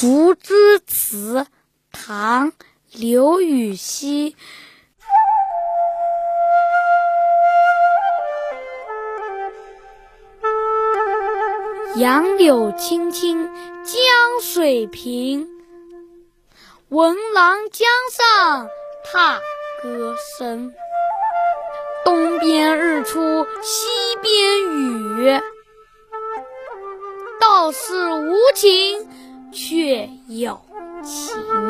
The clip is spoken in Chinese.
竹枝词，唐·刘禹锡。杨柳青青江水平，闻郎江上踏歌声。东边日出西边雨，道是无晴却有情。